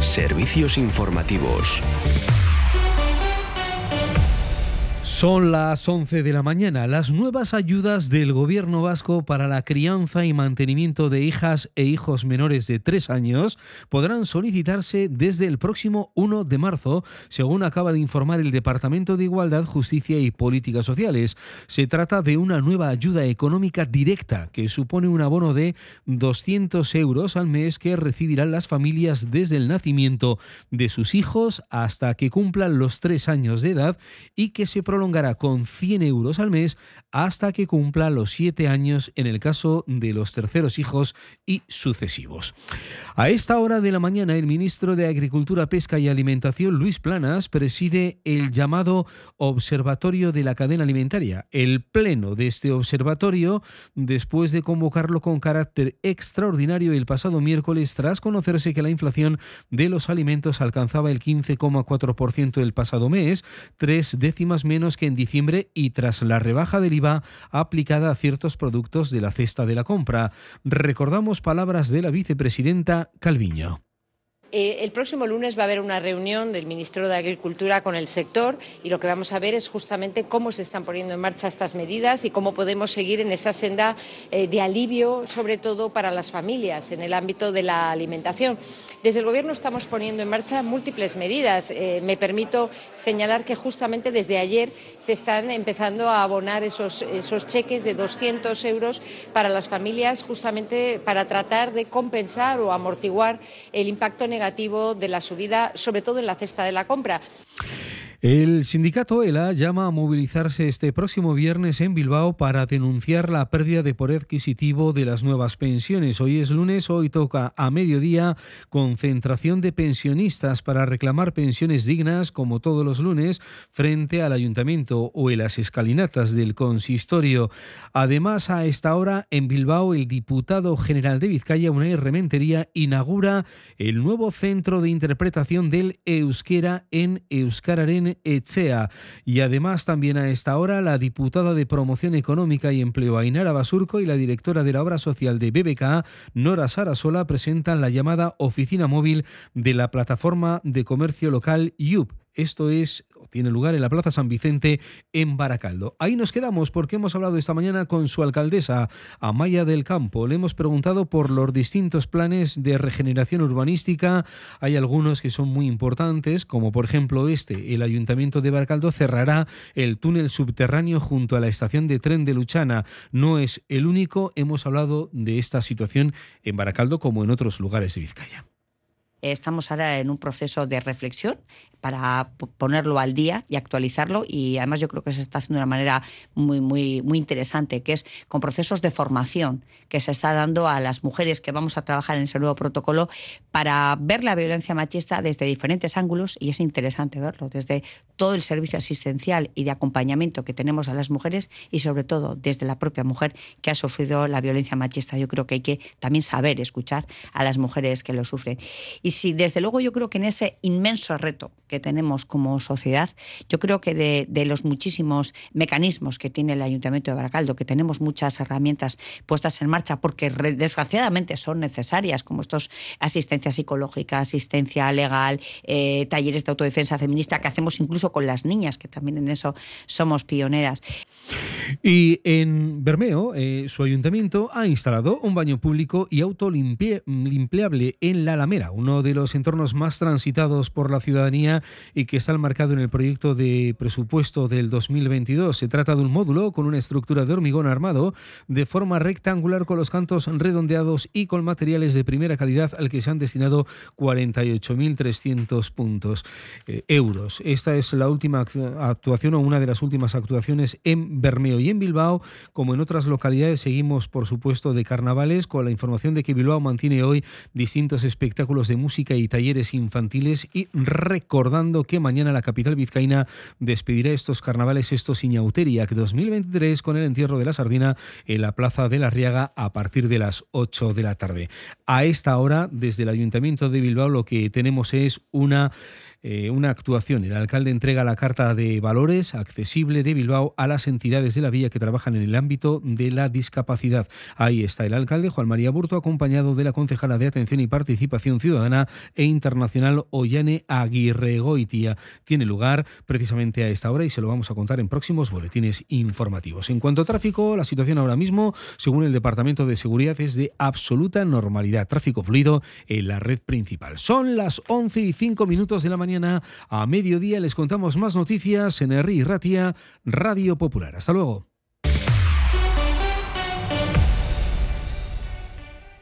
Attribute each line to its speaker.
Speaker 1: Servicios informativos.
Speaker 2: Son las 11 de la mañana. Las nuevas ayudas del gobierno vasco para la crianza y mantenimiento de hijas e hijos menores de tres años podrán solicitarse desde el próximo 1 de marzo, según acaba de informar el Departamento de Igualdad, Justicia y Políticas Sociales. Se trata de una nueva ayuda económica directa que supone un abono de 200 euros al mes que recibirán las familias desde el nacimiento de sus hijos hasta que cumplan los tres años de edad y que se prolonga con 100 euros al mes hasta que cumpla los 7 años en el caso de los terceros hijos y sucesivos. A esta hora de la mañana, el ministro de Agricultura, Pesca y Alimentación, Luis Planas, preside el llamado Observatorio de la Cadena Alimentaria. El pleno de este observatorio, después de convocarlo con carácter extraordinario el pasado miércoles, tras conocerse que la inflación de los alimentos alcanzaba el 15,4% el pasado mes, tres décimas menos que en diciembre y tras la rebaja del IVA aplicada a ciertos productos de la cesta de la compra. Recordamos palabras de la vicepresidenta Calviño.
Speaker 3: Eh, el próximo lunes va a haber una reunión del Ministerio de Agricultura con el sector y lo que vamos a ver es justamente cómo se están poniendo en marcha estas medidas y cómo podemos seguir en esa senda eh, de alivio, sobre todo para las familias en el ámbito de la alimentación. Desde el Gobierno estamos poniendo en marcha múltiples medidas. Eh, me permito señalar que justamente desde ayer se están empezando a abonar esos, cheques de 200 euros para las familias, justamente para tratar de compensar o amortiguar el impacto negativo de la subida, sobre todo en la cesta de la compra.
Speaker 2: El sindicato ELA llama a movilizarse este próximo viernes en Bilbao para denunciar la pérdida de poder adquisitivo de las nuevas pensiones. Hoy es lunes, hoy toca a mediodía concentración de pensionistas para reclamar pensiones dignas, como todos los lunes, frente al ayuntamiento o en las escalinatas del consistorio. Además, a esta hora en Bilbao, el diputado general de Vizcaya, Unai Rementería, inaugura el nuevo centro de interpretación del euskera en Euskararen Echea. Y además también a esta hora la diputada de Promoción Económica y Empleo Ainara Basurco y la directora de la obra social de BBK, Nora Sarasola, presentan la llamada Oficina Móvil de la Plataforma de Comercio Local YUP. Esto es tiene lugar en la Plaza San Vicente en Baracaldo. Ahí nos quedamos porque hemos hablado esta mañana con su alcaldesa, Amaya del Campo. Le hemos preguntado por los distintos planes de regeneración urbanística. Hay algunos que son muy importantes, como por ejemplo este. El Ayuntamiento de Baracaldo cerrará el túnel subterráneo junto a la estación de tren de Luchana. No es el único. Hemos hablado de esta situación en Baracaldo como en otros lugares de Vizcaya.
Speaker 4: Estamos ahora en un proceso de reflexión para ponerlo al día y actualizarlo y además yo creo que se está haciendo de una manera muy, muy, muy interesante, que es con procesos de formación que se está dando a las mujeres que vamos a trabajar en ese nuevo protocolo para ver la violencia machista desde diferentes ángulos y es interesante verlo, desde todo el servicio asistencial y de acompañamiento que tenemos a las mujeres y sobre todo desde la propia mujer que ha sufrido la violencia machista. Yo creo que hay que también saber escuchar a las mujeres que lo sufren. Si desde luego yo creo que en ese inmenso reto que tenemos como sociedad, yo creo que de, los muchísimos mecanismos que tiene el Ayuntamiento de Baracaldo, que tenemos muchas herramientas puestas en marcha porque desgraciadamente son necesarias, como estos asistencia psicológica, asistencia legal, eh, talleres de autodefensa feminista que hacemos incluso con las niñas, que también en eso somos pioneras.
Speaker 2: Y en Bermeo, eh, su ayuntamiento ha instalado un baño público y auto limpiable en La Alamera, uno de los entornos más transitados por la ciudadanía y que está marcado en el proyecto de presupuesto del 2022. Se trata de un módulo con una estructura de hormigón armado de forma rectangular con los cantos redondeados y con materiales de primera calidad al que se han destinado 48.300 puntos eh, euros. Esta es la última actuación o una de las últimas actuaciones en Bermeo y en Bilbao, como en otras localidades seguimos por supuesto de carnavales con la información de que Bilbao mantiene hoy distintos espectáculos de música y talleres infantiles y recordamos recordando que mañana la capital vizcaína despedirá estos carnavales, estos Iñauteriac 2023 con el entierro de la sardina en la Plaza de la Riaga a partir de las 8 de la tarde. A esta hora, desde el Ayuntamiento de Bilbao, lo que tenemos es una eh, una actuación. El alcalde entrega la carta de valores accesible de Bilbao a las entidades de la vía que trabajan en el ámbito de la discapacidad. Ahí está el alcalde Juan María Burto, acompañado de la concejala de Atención y Participación Ciudadana e Internacional Ollane Aguirre Goitia. Tiene lugar precisamente a esta hora y se lo vamos a contar en próximos boletines informativos. En cuanto a tráfico, la situación ahora mismo, según el Departamento de Seguridad, es de absoluta normalidad. Tráfico fluido en la red principal. Son las 11 y 5 minutos de la mañana. A mediodía les contamos más noticias en Herri Ratia, Radio Popular. Hasta luego.